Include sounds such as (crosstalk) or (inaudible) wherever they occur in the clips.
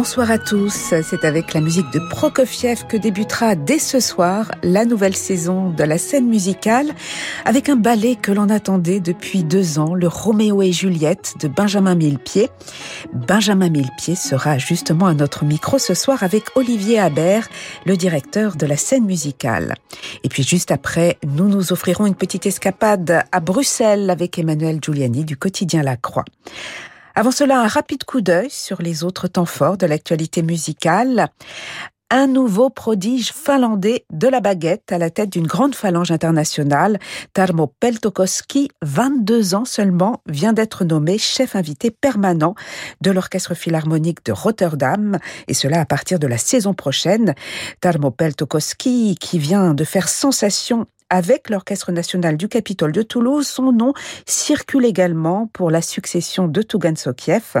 Bonsoir à tous, c'est avec la musique de Prokofiev que débutera dès ce soir la nouvelle saison de la scène musicale avec un ballet que l'on attendait depuis deux ans, le Roméo et Juliette de Benjamin Millepied. Benjamin Millepied sera justement à notre micro ce soir avec Olivier Habert, le directeur de la scène musicale. Et puis juste après, nous nous offrirons une petite escapade à Bruxelles avec Emmanuel Giuliani du quotidien La Croix. Avant cela, un rapide coup d'œil sur les autres temps forts de l'actualité musicale. Un nouveau prodige finlandais de la baguette à la tête d'une grande phalange internationale, Tarmo Peltokoski, 22 ans seulement, vient d'être nommé chef invité permanent de l'Orchestre Philharmonique de Rotterdam, et cela à partir de la saison prochaine. Tarmo Peltokoski, qui vient de faire sensation avec l'Orchestre national du Capitole de Toulouse. Son nom circule également pour la succession de Tougan Sokiev,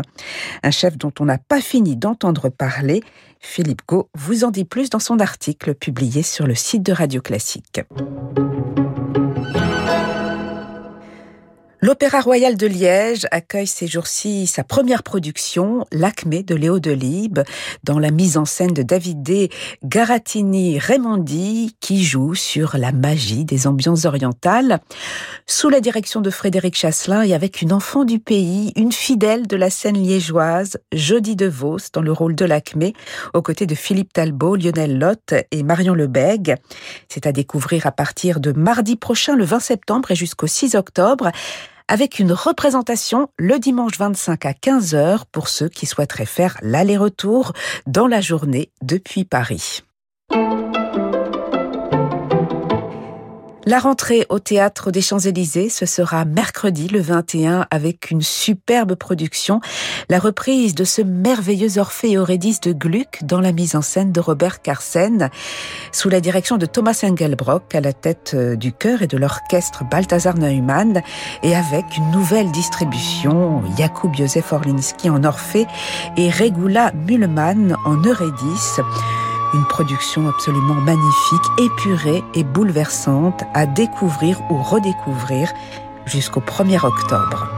un chef dont on n'a pas fini d'entendre parler. Philippe Gau vous en dit plus dans son article publié sur le site de Radio Classique. L'Opéra Royal de Liège accueille ces jours-ci sa première production, L'Acmé de Léo Delibes, dans la mise en scène de Davide Garatini Raimondi, qui joue sur la magie des ambiances orientales, sous la direction de Frédéric Chasselin et avec une enfant du pays, une fidèle de la scène liégeoise, Jodie De Vos, dans le rôle de l'Acmé, aux côtés de Philippe Talbot, Lionel Lotte et Marion Lebègue. C'est à découvrir à partir de mardi prochain, le 20 septembre et jusqu'au 6 octobre avec une représentation le dimanche 25 à 15h pour ceux qui souhaiteraient faire l'aller-retour dans la journée depuis Paris. La rentrée au théâtre des Champs-Élysées, ce sera mercredi le 21 avec une superbe production, la reprise de ce merveilleux Orphée et Eurydice de Gluck dans la mise en scène de Robert Carsen, sous la direction de Thomas Engelbrock à la tête euh, du chœur et de l'orchestre Balthasar Neumann et avec une nouvelle distribution, Jakub Józef Orlinski en Orphée et Regula Mühlmann en Eurydice. Une production absolument magnifique, épurée et bouleversante à découvrir ou redécouvrir jusqu'au 1er octobre.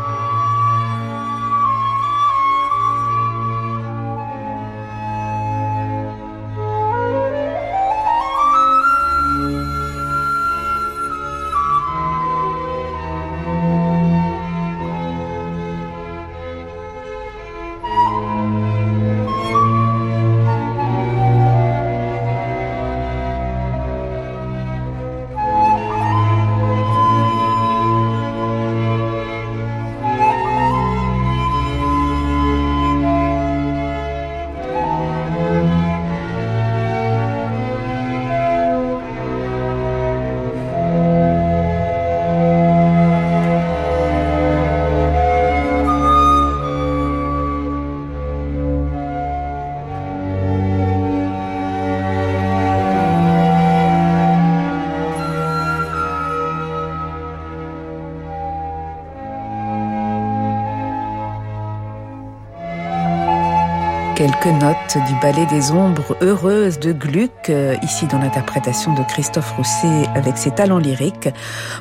Quelques notes du ballet des ombres heureuses de Gluck, euh, ici dans l'interprétation de Christophe Rousset avec ses talents lyriques,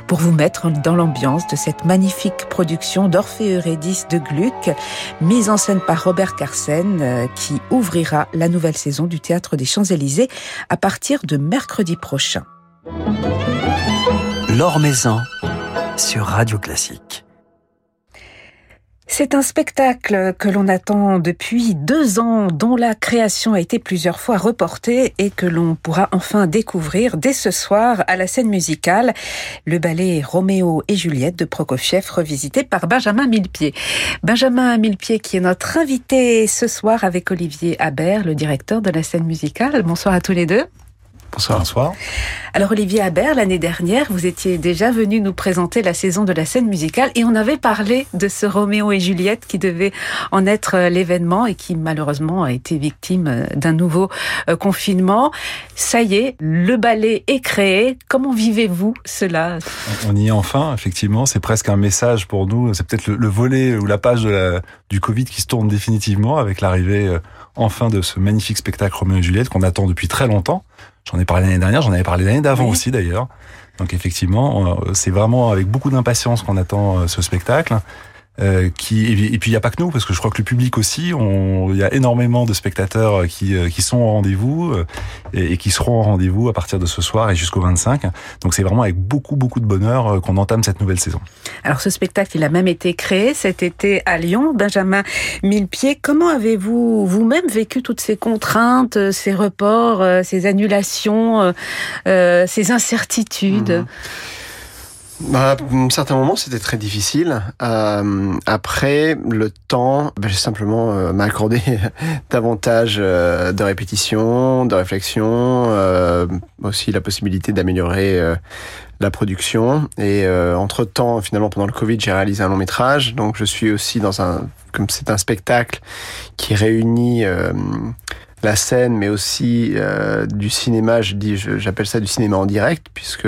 pour vous mettre dans l'ambiance de cette magnifique production d'Orphée Eurydice de Gluck, mise en scène par Robert Carsen, euh, qui ouvrira la nouvelle saison du Théâtre des Champs-Élysées à partir de mercredi prochain. Maison sur Radio Classique. C'est un spectacle que l'on attend depuis deux ans, dont la création a été plusieurs fois reportée et que l'on pourra enfin découvrir dès ce soir à la scène musicale, le ballet Roméo et Juliette de Prokofiev revisité par Benjamin Millepied. Benjamin Millepied qui est notre invité ce soir avec Olivier Habert, le directeur de la scène musicale. Bonsoir à tous les deux. Bonsoir. Bonsoir. Alors Olivier Habert, l'année dernière, vous étiez déjà venu nous présenter la saison de la scène musicale et on avait parlé de ce Roméo et Juliette qui devait en être euh, l'événement et qui malheureusement a été victime euh, d'un nouveau euh, confinement. Ça y est, le ballet est créé. Comment vivez-vous cela? On y est enfin, effectivement. C'est presque un message pour nous. C'est peut-être le, volet ou la page du Covid qui se tourne définitivement avec l'arrivée enfin de ce magnifique spectacle Roméo et Juliette qu'on attend depuis très longtemps. J'en ai parlé l'année dernière, j'en avais parlé l'année d'avant aussi d'ailleurs. Donc effectivement, c'est vraiment avec beaucoup d'impatience qu'on attend ce spectacle. Euh, qui et puis il n'y a pas que nous parce que je crois que le public aussi, il y a énormément de spectateurs qui, euh, qui sont au rendez-vous euh, et, qui seront au rendez-vous à partir de ce soir et jusqu'au 25. Donc c'est vraiment avec beaucoup beaucoup de bonheur qu'on entame cette nouvelle saison. Alors ce spectacle, il a même été créé cet été à Lyon. Benjamin Millepied, comment avez-vous vous-même vécu toutes ces contraintes, ces reports, ces annulations, ces incertitudes? Mmh. Bah, à un certain moment, c'était très difficile. Euh, après, le temps, bah, j'ai simplement euh, m'accordé (laughs) davantage euh, de répétitions, de réflexion, euh, aussi la possibilité d'améliorer euh, la production. Et entre temps, finalement, pendant le Covid, j'ai réalisé un long métrage. Donc, je suis aussi dans un, comme c'est un spectacle qui réunit la scène, mais aussi du cinéma. Je dis, j'appelle ça du cinéma en direct, puisque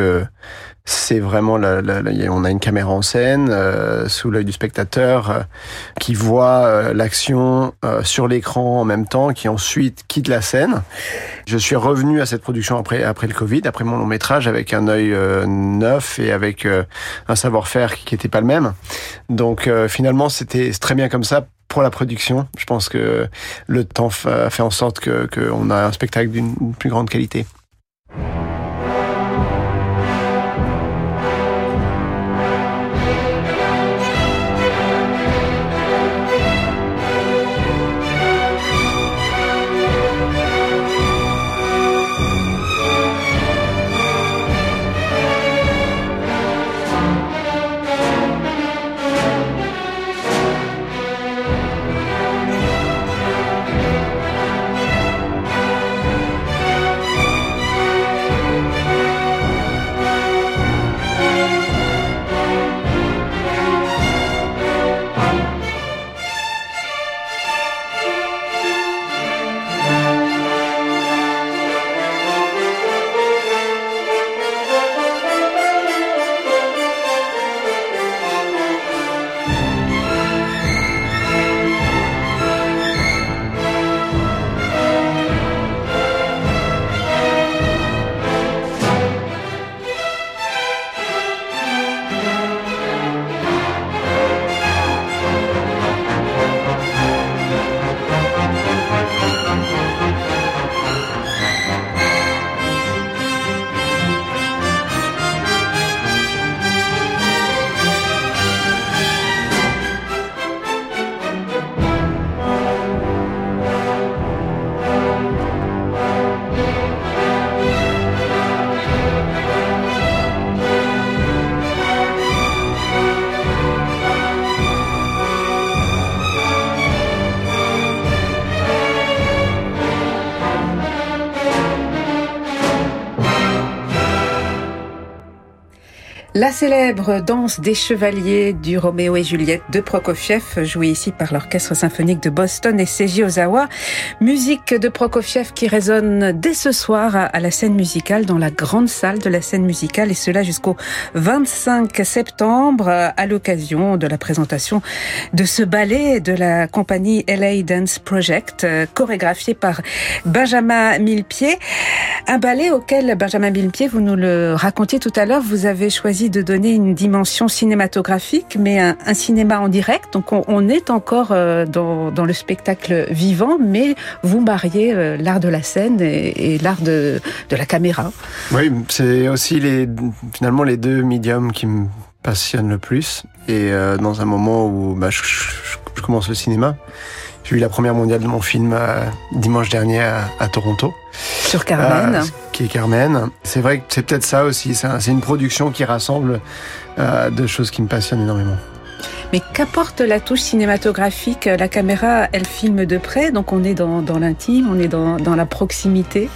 c'est vraiment la, la, on a une caméra en scène euh, sous l'œil du spectateur euh, qui voit euh, l'action sur l'écran en même temps, qui ensuite quitte la scène. Je suis revenu à cette production après après le Covid, après mon long métrage, avec un œil neuf et avec un savoir-faire qui n'était pas le même. Donc finalement, c'était très bien comme ça pour la production. Je pense que le temps fait en sorte que qu'on a un spectacle d'une plus grande qualité. La célèbre danse des chevaliers du Roméo et Juliette de Prokofiev, jouée ici par l'Orchestre symphonique de Boston et Seiji Ozawa. Musique de Prokofiev qui résonne dès ce soir à la scène musicale, dans la grande salle de la scène musicale, et cela jusqu'au 25 septembre, à l'occasion de la présentation de ce ballet de la compagnie LA Dance Project, chorégraphié par Benjamin Millepied. Un ballet auquel, Benjamin Millepied, vous nous le racontiez tout à l'heure, vous avez choisi de donner une dimension cinématographique, mais un, cinéma en direct. Donc on, est encore euh, dans, le spectacle vivant, mais vous mariez euh, l'art de la scène et, l'art de, la caméra. Oui, c'est aussi les, finalement les deux médiums qui me passionnent le plus. Et euh, dans un moment où bah, je, commence le cinéma, j'ai eu la première mondiale de mon film dimanche dernier à, Toronto. Sur Carmen qui est Carmen. C'est vrai que c'est peut-être ça aussi. C'est une production qui rassemble euh, de choses qui me passionnent énormément. Mais qu'apporte la touche cinématographique? La caméra, elle filme de près, donc on est dans, l'intime, on est dans la proximité.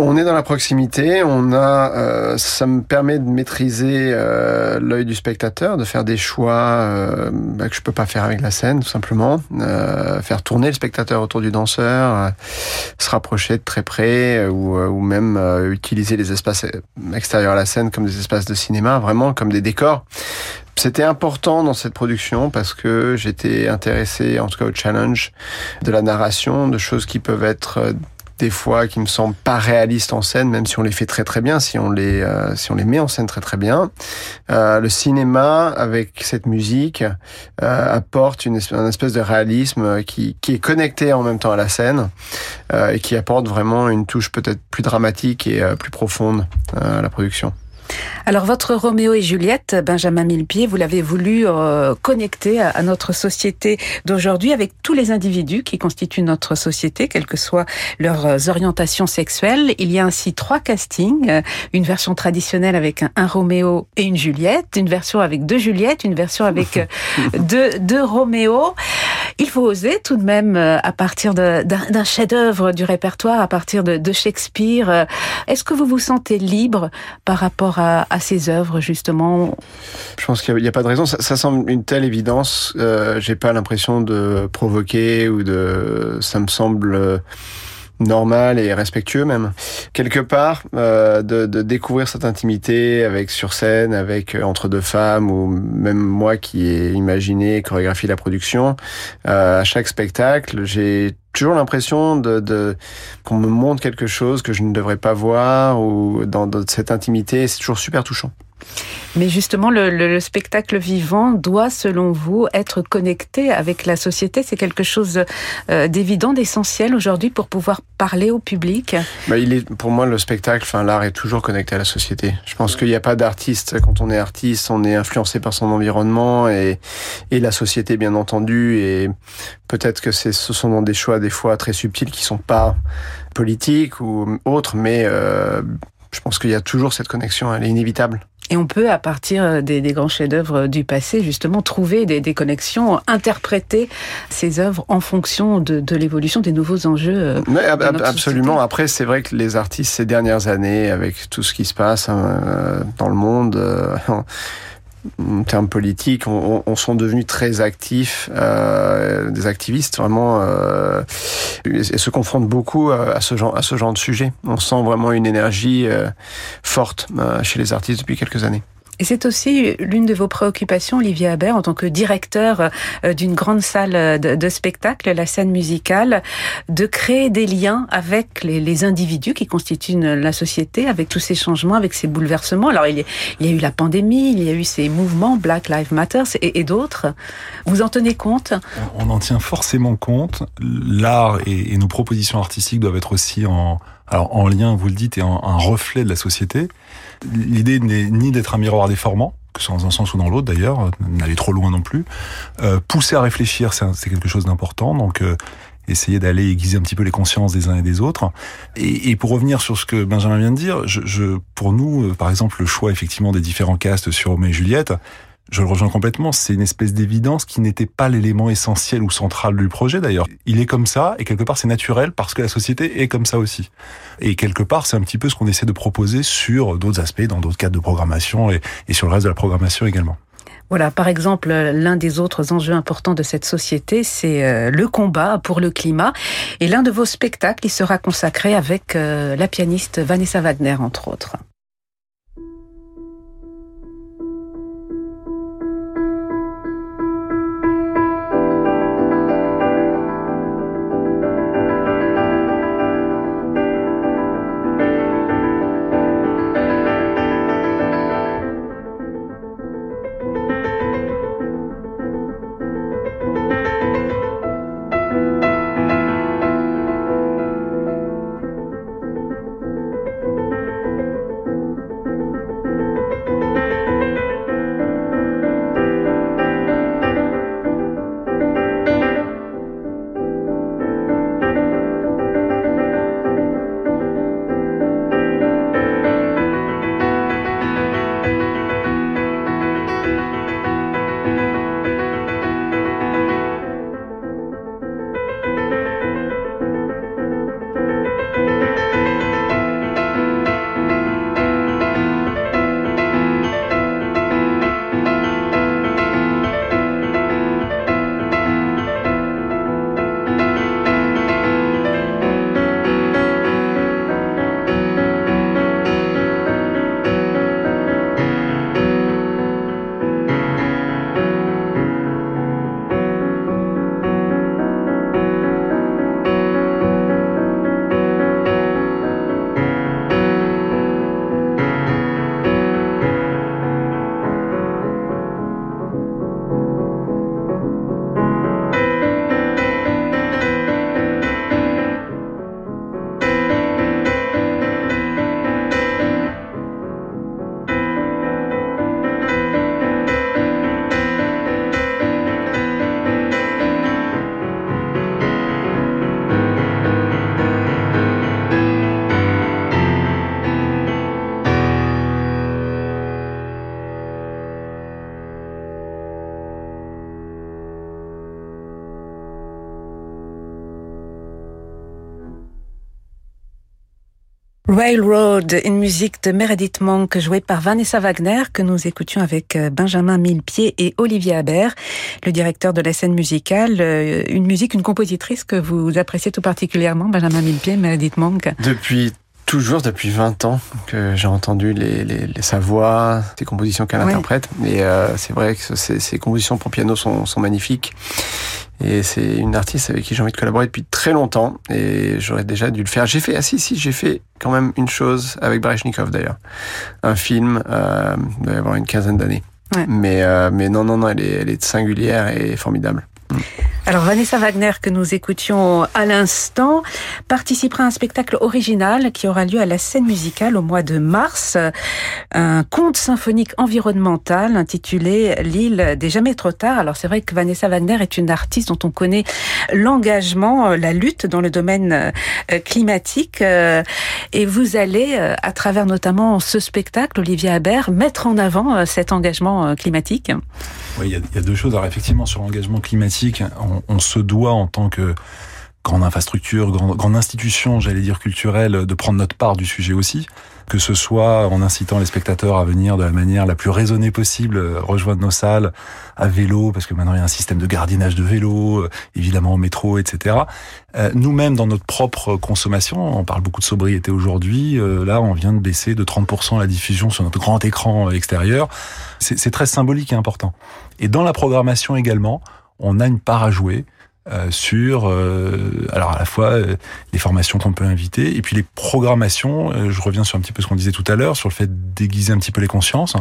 On est dans la proximité, on a, euh, ça me permet de maîtriser euh, l'œil du spectateur, de faire des choix euh, bah, que je peux pas faire avec la scène, tout simplement, euh, faire tourner le spectateur autour du danseur, euh, se rapprocher de très près, ou, ou même utiliser les espaces extérieurs à la scène comme des espaces de cinéma, vraiment comme des décors. C'était important dans cette production parce que j'étais intéressé, en tout cas au challenge de la narration, de choses qui peuvent être des fois qui me semblent pas réalistes en scène, même si on les fait très très bien, si on les euh, si on les met en scène très très bien. Euh, le cinéma avec cette musique euh, apporte une espèce, un espèce de réalisme qui qui est connecté en même temps à la scène euh, et qui apporte vraiment une touche peut-être plus dramatique et euh, plus profonde à la production. Alors votre Roméo et Juliette, Benjamin Millepied, vous l'avez voulu euh, connecter à, à, notre société d'aujourd'hui avec tous les individus qui constituent notre société, quelles que soient leurs orientations sexuelles. Il y a ainsi trois castings, euh, une version traditionnelle avec un, un, Roméo et une Juliette, une version avec deux Juliettes, une version avec euh, (laughs) deux, deux Roméo. Il faut oser tout de même euh, à partir d'un chef-d'œuvre du répertoire, à partir de, de Shakespeare. Euh, est-ce que vous vous sentez libre par rapport à, à ces œuvres justement Je pense qu'il n'y a, pas de raison. Ça, ça, semble une telle évidence. Euh, J'ai pas l'impression de provoquer ou de. Ça me semble euh, normal et respectueux même. Quelque part, euh, de, de, découvrir cette intimité avec sur scène, avec euh, entre deux femmes, ou même moi qui ai imaginé chorégraphié la production, euh, à chaque spectacle, j'ai toujours l'impression de, de qu'on me montre quelque chose que je ne devrais pas voir, ou dans, dans cette intimité, c'est toujours super touchant. Mais justement, le, le, le, spectacle vivant doit, selon vous, être connecté avec la société. C'est quelque chose euh, d'évident, d'essentiel aujourd'hui pour pouvoir parler au public. Bah, il est, pour moi, le spectacle, l'art est toujours connecté à la société. Je pense qu'il n'y a pas d'artiste. Quand on est artiste, on est influencé par son environnement et, la société, bien entendu. Et peut-être que ce sont des choix des fois très subtils qui sont pas politiques ou autres, mais euh, je pense qu'il y a toujours cette connexion. Elle est inévitable. Et on peut, à partir des, des grands chefs-d'œuvre du passé, justement, trouver des, des, connexions, interpréter ces œuvres en fonction de, de l'évolution des nouveaux enjeux. Oui, ab absolument. Société. Après, c'est vrai que les artistes ces dernières années, avec tout ce qui se passe hein, dans le monde, euh, en termes politiques, on, on, sont devenus très actifs, euh, des activistes vraiment, euh, et, se confrontent beaucoup à ce genre, à ce genre de sujet. On sent vraiment une énergie euh, forte euh, chez les artistes depuis quelques années. Et c'est aussi l'une de vos préoccupations, Olivier Habert, en tant que directeur euh, d'une grande salle de, de, spectacle, la scène musicale, de créer des liens avec les, individus qui constituent la société, avec tous ces changements, avec ces bouleversements. Alors, il y, a, eu la pandémie, il y a eu ces mouvements, Black Lives Matter et, d'autres. Vous en tenez compte? On en tient forcément compte. L'art et, nos propositions artistiques doivent être aussi en, en lien, vous le dites, et en, un reflet de la société. L'idée n'est ni d'être un miroir déformant, que ce soit dans un sens ou dans l'autre d'ailleurs, n'aller trop loin non plus. Euh, pousser à réfléchir, c'est quelque chose d'important. Donc euh, essayer d'aller aiguiser un petit peu les consciences des uns et des autres. Et, et pour revenir sur ce que Benjamin vient de dire, je, je, pour nous, euh, par exemple, le choix effectivement des différents castes sur Roméo et Juliette, je le rejoins complètement, c'est une espèce d'évidence qui n'était pas l'élément essentiel ou central du projet d'ailleurs. Il est comme ça et quelque part c'est naturel parce que la société est comme ça aussi. Et quelque part c'est un petit peu ce qu'on essaie de proposer sur d'autres aspects, dans d'autres cadres de programmation et, sur le reste de la programmation également. Voilà, par exemple, l'un des autres enjeux importants de cette société, c'est euh, le combat pour le climat. Et l'un de vos spectacles, il sera consacré avec euh, la pianiste Vanessa Wagner, entre autres. Railroad, une musique de Meredith Monk jouée par Vanessa Wagner que nous écoutions avec euh, Benjamin Millepied et Olivier Habert, le directeur de la scène musicale. Euh, une musique, une compositrice que vous appréciez tout particulièrement, Benjamin Millepied, Meredith Monk Depuis toujours, depuis 20 ans que j'ai entendu les, les, les, sa voix, ses compositions qu'elle oui. interprète. Et euh, c'est vrai que ses, compositions pour piano sont, sont magnifiques. Et c'est une artiste avec qui j'ai envie de collaborer depuis très longtemps. Et j'aurais déjà dû le faire. J'ai fait, ah si, si, j'ai fait quand même une chose avec Baryshnikov d'ailleurs. Un film, euh, il doit y avoir une quinzaine d'années. Ouais. Mais, euh, mais non, non, non, elle est, elle est singulière et formidable. Alors Vanessa Wagner, que nous écoutions à l'instant, participera à un spectacle original qui aura lieu à la scène musicale au mois de mars. Un conte symphonique environnemental intitulé L'île des jamais trop tard. Alors c'est vrai que Vanessa Wagner est une artiste dont on connaît l'engagement, la lutte dans le domaine climatique. Et vous allez, à travers notamment ce spectacle, Olivier Habert, mettre en avant cet engagement climatique. Oui, il y, a, deux choses. Alors effectivement, sur l'engagement climatique, on, se doit en tant que grande infrastructure, grande, grande institution, j'allais dire culturelle, de prendre notre part du sujet aussi, que ce soit en incitant les spectateurs à venir de la manière la plus raisonnée possible, rejoindre nos salles à vélo, parce que maintenant il y a un système de gardiennage de vélo, évidemment au métro, etc. Euh, Nous-mêmes, dans notre propre consommation, on parle beaucoup de sobriété aujourd'hui, euh, là on vient de baisser de 30% la diffusion sur notre grand écran extérieur. C'est très symbolique et important. Et dans la programmation également, on a une part à jouer euh, sur euh, alors à la fois euh, les formations qu'on peut inviter et puis les programmations euh, je reviens sur un petit peu ce qu'on disait tout à l'heure sur le fait de déguiser un petit peu les consciences.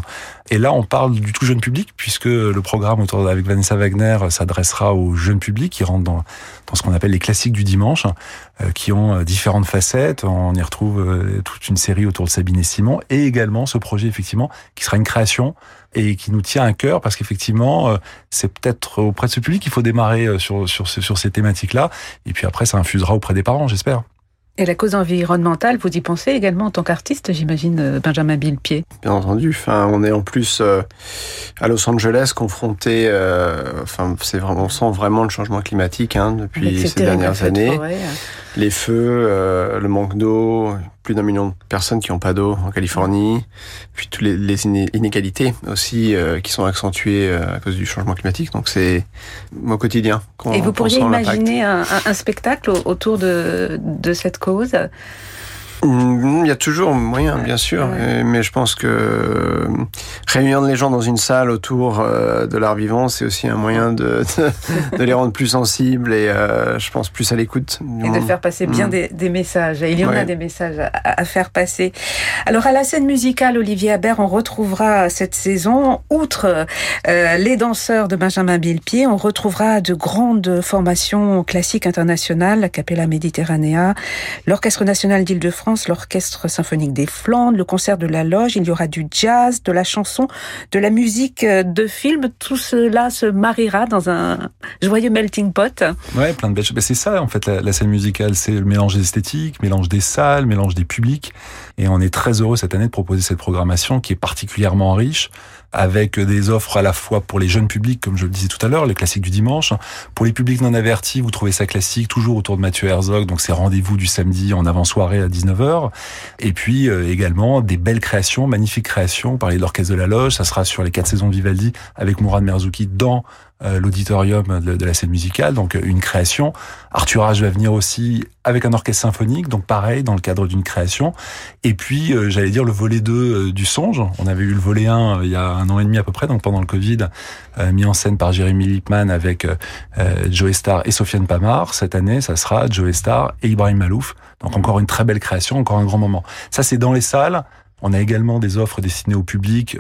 Et là on parle du tout jeune public puisque le programme autour avec Vanessa Wagner s'adressera aux jeunes publics qui rentrent dans, dans ce qu'on appelle les classiques du dimanche euh, qui ont différentes facettes. On y retrouve toute une série autour de Sabine et Simon et également ce projet effectivement qui sera une création et qui nous tient à cœur parce qu'effectivement, euh, c'est peut-être auprès de ce public qu'il faut démarrer euh, sur, sur, sur ces thématiques-là. Et puis après, ça infusera auprès des parents, j'espère. Et la cause environnementale, vous y pensez également en tant qu'artiste, j'imagine, euh, Benjamin Billepied Bien entendu. Enfin, on est en plus euh, à Los Angeles confronté. Euh, enfin, c'est vraiment, on sent vraiment le changement climatique hein, depuis ces dernières années. Forêt. Les feux, euh, le manque d'eau, plus d'un million de personnes qui n'ont pas d'eau en Californie, puis toutes les, les inégalités aussi euh, qui sont accentuées à cause du changement climatique. Donc c'est au quotidien. Et vous pourriez imaginer un, un, spectacle autour de, de cette cause? Il y a toujours moyen, bien sûr, ouais. mais je pense que réunir les gens dans une salle autour euh, de l'art vivant, c'est aussi un moyen de, de, de, les rendre plus sensibles et euh, je pense plus à l'écoute. Et de faire passer bien mmh. des, des, messages. Et il y en ouais. a des messages à, à, faire passer. Alors à la scène musicale, Olivier Habert, on retrouvera cette saison, outre euh, les danseurs de Benjamin Billepied, on retrouvera de grandes formations classiques internationales, la Capella Mediterranea, l'Orchestre national d'Île-de-France, l'Orchestre symphonique des Flandres, le concert de la Loge, il y aura du jazz, de la chanson, de la musique de film. Tout cela se mariera dans un joyeux melting pot. Ouais, plein de belles choses. C'est ça, en fait, la, la scène musicale, c'est le mélange des esthétiques, mélange des salles, mélange des publics. Et on est très heureux cette année de proposer cette programmation qui est particulièrement riche avec des offres à la fois pour les jeunes publics, comme je le disais tout à l'heure, les classiques du dimanche. Pour les publics non avertis, vous trouvez ça classique, toujours autour de Mathieu Herzog, donc c'est rendez-vous du samedi en avant-soirée à 19h. Et puis euh, également des belles créations, magnifiques créations. Vous parlez de l'Orchestre de la Loge, ça sera sur les quatre saisons de Vivaldi avec Mourad Merzouki dans euh, l'auditorium de, la scène musicale, donc euh, une création. Arthur H va venir aussi avec un orchestre symphonique, donc pareil, dans le cadre d'une création. Et puis, euh, j'allais dire, le volet 2 euh, du Songe. On avait eu le volet 1 euh, il y a un an et demi à peu près, donc pendant le Covid, mis en scène par Jérémy Lipman avec Joe Star et Sofiane Pamar. Cette année, ça sera Joe Star et Ibrahim Malouf. Donc encore une très belle création, encore un grand moment. Ça, c'est dans les salles. On a également des offres destinées au public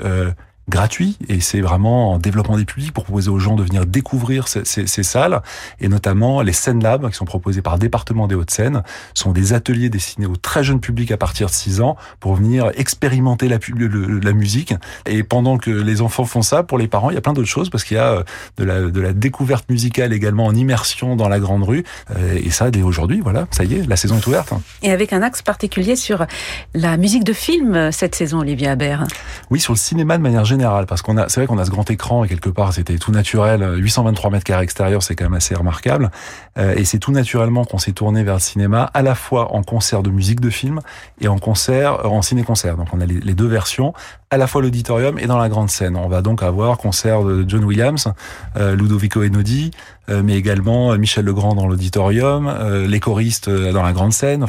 gratuit et c'est vraiment en développement des publics pour proposer aux gens de venir découvrir ces, ces, ces salles. Et notamment les scènes labs qui sont proposés par département des Hauts-de-Seine sont des ateliers destinés aux très jeunes publics à partir de 6 ans pour venir expérimenter la, le, la musique. Et pendant que les enfants font ça pour les parents il y a plein d'autres choses parce qu'il y a euh, de la, de la découverte musicale également en immersion dans la grande rue. Euh, et ça dès aujourd'hui voilà ça y est la saison est ouverte. Et avec un axe particulier sur la musique de film cette saison Olivier Habert oui sur le cinéma de manière générale parce qu'on a, c'est vrai qu'on a ce grand écran et quelque part c'était tout naturel. 823 mètres carrés extérieurs, c'est quand même assez remarquable. Euh, et c'est tout naturellement qu'on s'est tourné vers le cinéma, à la fois en concert de musique de film et en concert, en ciné-concert. Donc on a les deux versions, à la fois l'auditorium et dans la grande scène. On va donc avoir concert de John Williams, euh, Ludovico Einaudi, euh, mais également euh, Michel Legrand dans l'auditorium, euh, les choristes dans la grande scène,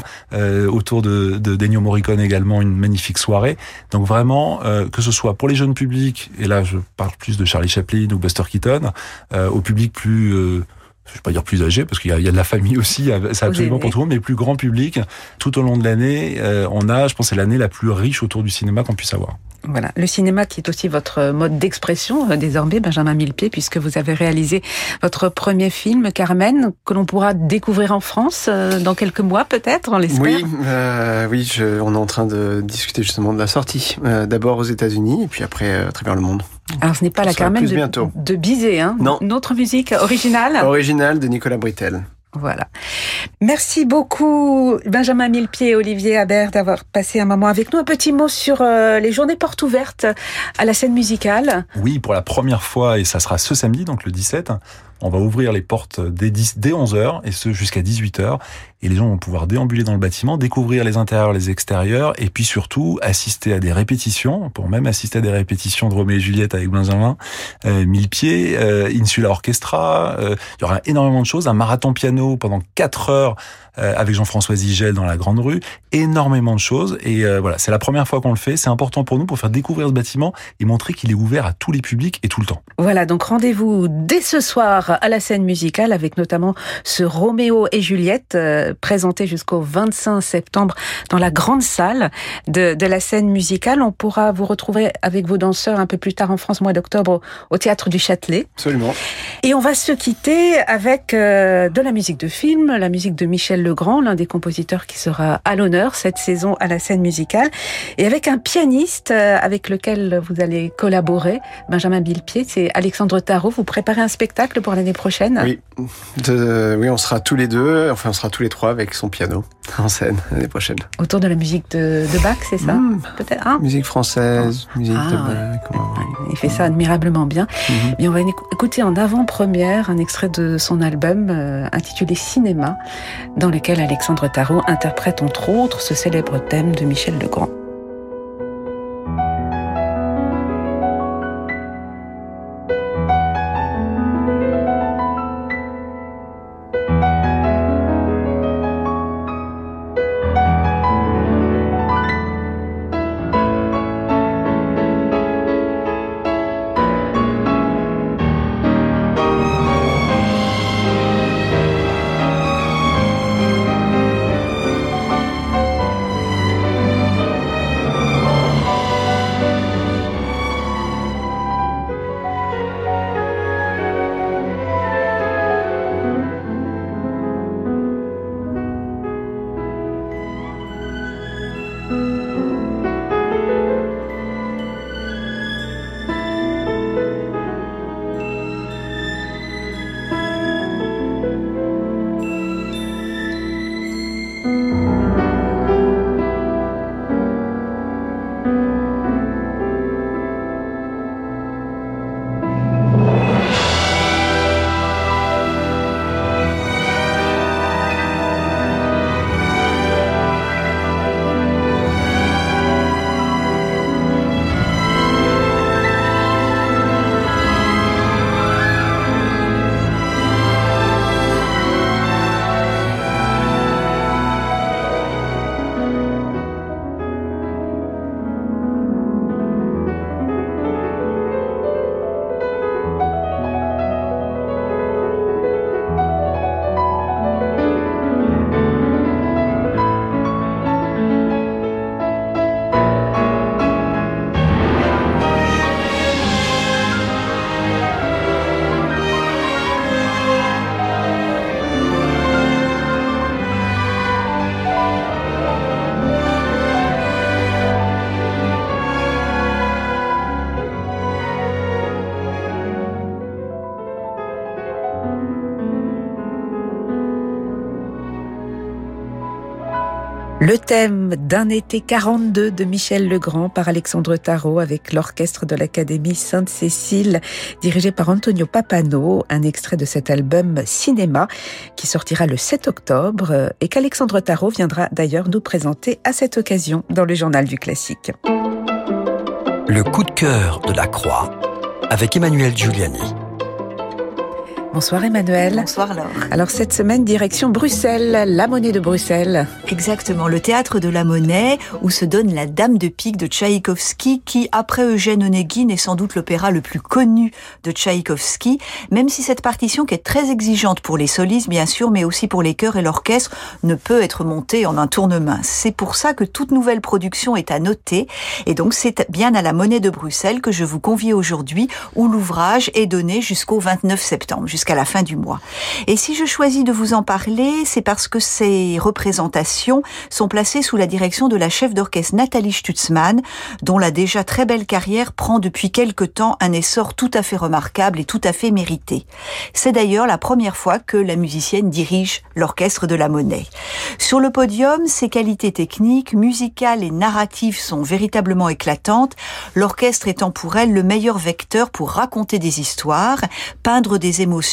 autour de, de Dennio Morricone également une magnifique soirée. Donc vraiment, que ce soit pour les jeunes publics, et là je parle plus de Charlie Chaplin ou Buster Keaton, au public plus je vais pas dire plus âgé parce qu'il y, y, a de la famille (laughs) aussi, c'est absolument pour tout le monde, mais plus grand public. Tout au long de l'année, on a, je pense, c'est l'année la plus riche autour du cinéma qu'on puisse avoir. Voilà, le cinéma qui est aussi votre mode d'expression euh, désormais, Benjamin Millepied, puisque vous avez réalisé votre premier film, Carmen, que l'on pourra découvrir en France euh, dans quelques mois peut-être, on l'espère. Oui, euh, oui, je, on est en train de discuter justement de la sortie, euh, d'abord aux États-Unis et puis après à travers le monde. Alors ce n'est pas Ça la Carmen de, bientôt. de Bizet, hein Non. Notre musique originale. Original de Nicolas Britel. Voilà. Merci beaucoup Benjamin Millepied et Olivier Habert d'avoir passé un moment avec nous. Un petit mot sur euh, les journées portes ouvertes à la scène musicale. Oui, pour la première fois, et ça sera ce samedi, donc le 17, on va ouvrir les portes dès, 10, dès 11h, et ce jusqu'à 18h. Et les gens vont pouvoir déambuler dans le bâtiment, découvrir les intérieurs, les extérieurs, et puis surtout assister à des répétitions, pour même assister à des répétitions de Roméo et Juliette avec Benjamin, euh, Millepied, euh, Insula Orchestra. euh, il y aura énormément de choses, un marathon piano pendant 4 heures euh, avec Jean-François Zigel dans la Grande Rue, énormément de choses. Et euh, voilà, c'est la première fois qu'on le fait. C'est important pour nous pour faire découvrir ce bâtiment et montrer qu'il est ouvert à tous les publics et tout le temps. Voilà, donc rendez-vous dès ce soir à la scène musicale avec notamment ce Roméo et Juliette euh, présenté jusqu'au 25 septembre dans la grande salle de, de la scène musicale. On pourra vous retrouver avec vos danseurs un peu plus tard en France, mois d'octobre, au, au théâtre du Châtelet. Absolument. Et on va se quitter avec euh, de la musique de film, la musique de Michel Legrand, l'un des compositeurs qui sera à l'honneur cette saison à la scène musicale, et avec un pianiste euh, avec lequel vous allez collaborer, Benjamin Billepied, c'est Alexandre Tarot. Vous préparez un spectacle pour l'année prochaine? Oui, de, oui, on sera tous les deux, enfin on sera tous les trois avec son piano en scène l'année prochaine. Autour de la musique de, de Bach, c'est ça? Mmh. Peut-être. hein? Musique française, musique Ah, de ouais. Bach. ouais. Il fait ça admirablement bien. Mhm. Et on va écou- écouter en avant-première un extrait de son album euh, intitulé Cinéma, dans lequel Alexandre Tarot interprète entre autres ce célèbre thème de Michel Legrand. Le thème d'un été 42 de Michel Legrand par Alexandre Tarot avec l'orchestre de l'Académie Sainte-Cécile dirigé par Antonio Papano, un extrait de cet album Cinéma qui sortira le 7 octobre et qu'Alexandre Tarot viendra d'ailleurs nous présenter à cette occasion dans le journal du classique. Le coup de cœur de la Croix avec Emmanuel Giuliani. Bonsoir Emmanuel. Bonsoir Laure. Alors cette semaine, direction Bruxelles, la monnaie de Bruxelles. Exactement, le théâtre de la monnaie où se donne la Dame de pique de Tchaïkovski qui, après Eugène Onegin, est sans doute l'opéra le plus connu de Tchaïkovski, même si cette partition qui est très exigeante pour les solistes bien sûr, mais aussi pour les chœurs et l'orchestre, ne peut être montée en un tournement. C'est pour ça que toute nouvelle production est à noter et donc c'est bien à la monnaie de Bruxelles que je vous convie aujourd'hui où l'ouvrage est donné jusqu'au 29 septembre jusqu'à la fin du mois. Et si je choisis de vous en parler, c'est parce que ces représentations sont placées sous la direction de la chef d'orchestre Nathalie Stutzmann, dont la déjà très belle carrière prend depuis quelque temps un essor tout à fait remarquable et tout à fait mérité. C'est d'ailleurs la première fois que la musicienne dirige l'orchestre de la Monnaie. Sur le podium, ses qualités techniques, musicales et narratives sont véritablement éclatantes, l'orchestre étant pour elle le meilleur vecteur pour raconter des histoires, peindre des émotions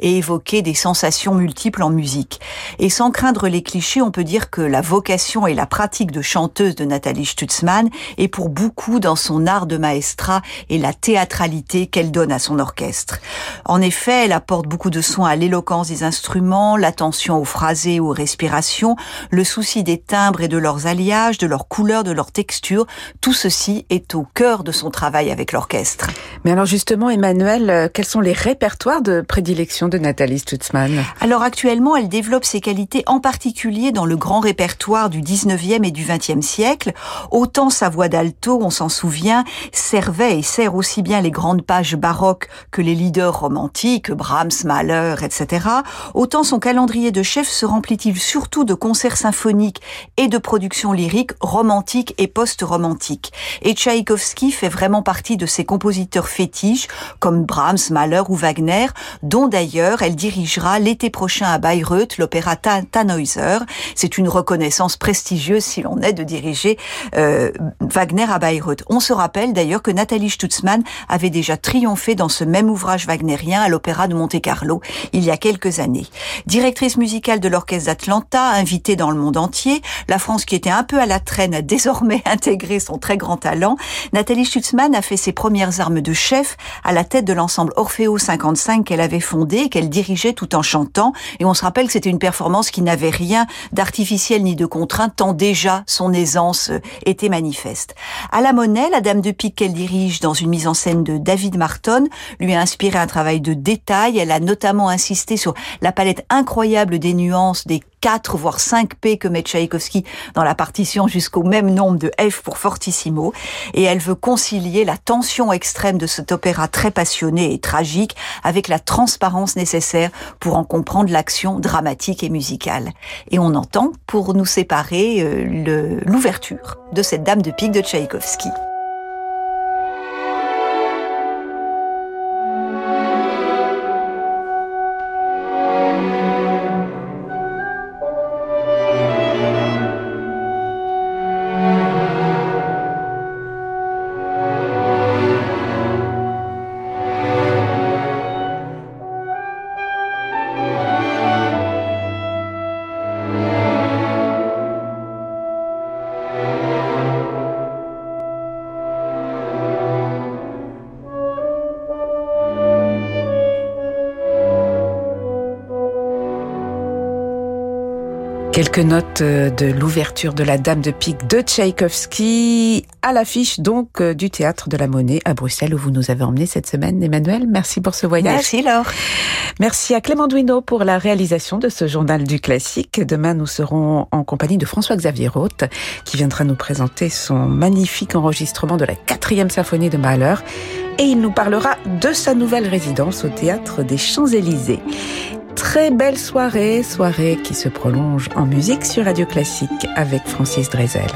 et évoquer des sensations multiples en musique. Et sans craindre les clichés, on peut dire que la vocation et la pratique de chanteuse de Nathalie Stutzmann est pour beaucoup dans son art de maestra et la théâtralité qu'elle donne à son orchestre. En effet, elle apporte beaucoup de soin à l'éloquence des instruments, l'attention aux phrasés, aux respirations, le souci des timbres et de leurs alliages, de leurs couleurs, de leurs textures. Tout ceci est au cœur de son travail avec l'orchestre. Mais alors justement, Emmanuel, euh, quels sont les répertoires de prédilection de Nathalie Stutzmann Alors actuellement, elle développe ses qualités en particulier dans le grand répertoire du 19e et du 20e siècle. Autant sa voix d'alto, on s'en souvient, servait et sert aussi bien les grandes pages baroques que les leaders romantiques, Brahms, Mahler, etc. Autant son calendrier de chef se remplit-il surtout de concerts symphoniques et de productions lyriques romantiques et post-romantiques. Et Tchaïkovski fait vraiment partie de ses compositeurs fétiches, comme Brahms, Mahler ou Wagner, dont d'ailleurs elle dirigera l'été prochain à Bayreuth l'opéra Tannhäuser. C'est une reconnaissance prestigieuse si l'on est de diriger euh, Wagner à Bayreuth. On se rappelle d'ailleurs que Nathalie Stutzmann avait déjà triomphé dans ce même ouvrage wagnérien à l'opéra de Monte-Carlo il y a quelques années. Directrice musicale de l'orchestre d'Atlanta, invitée dans le monde entier, la France qui était un peu à la traîne a désormais (laughs) intégré son très grand talent. Nathalie Stutzmann a fait ses premières armes de chef à la tête de l'ensemble Orfeo 55 qu'elle avait fondé, qu'elle dirigeait tout en chantant. Et on se rappelle que c'était une performance qui n'avait rien d'artificiel ni de contraint, tant déjà son aisance euh, était manifeste. À la Monnaie, la Dame de Pique qu'elle dirige dans une mise en scène de David Marton lui a inspiré un travail de détail. Elle a notamment insisté sur la palette incroyable des nuances, des 4 voire 5 P que met Tchaïkovski dans la partition jusqu'au même nombre de F pour fortissimo et elle veut concilier la tension extrême de cet opéra très passionné et tragique avec la transparence nécessaire pour en comprendre l'action dramatique et musicale. Et on entend pour nous séparer euh, l'ouverture de cette dame de pique de Tchaïkovski. Quelques notes euh, de l'ouverture de la Dame de Pique de Tchaïkovski à l'affiche donc euh, du Théâtre de la Monnaie à Bruxelles où vous nous avez emmené cette semaine. Emmanuel, merci pour ce voyage. Merci Laure. Merci à Clément Duino pour la réalisation de ce journal du classique. Demain, nous serons en compagnie de François-Xavier Roth qui viendra nous présenter son magnifique enregistrement de la quatrième symphonie de Mahler et il nous parlera de sa nouvelle résidence au Théâtre des Champs-Élysées très belle soirée, soirée qui se prolonge en musique sur Radio Classique avec Francis Drezel.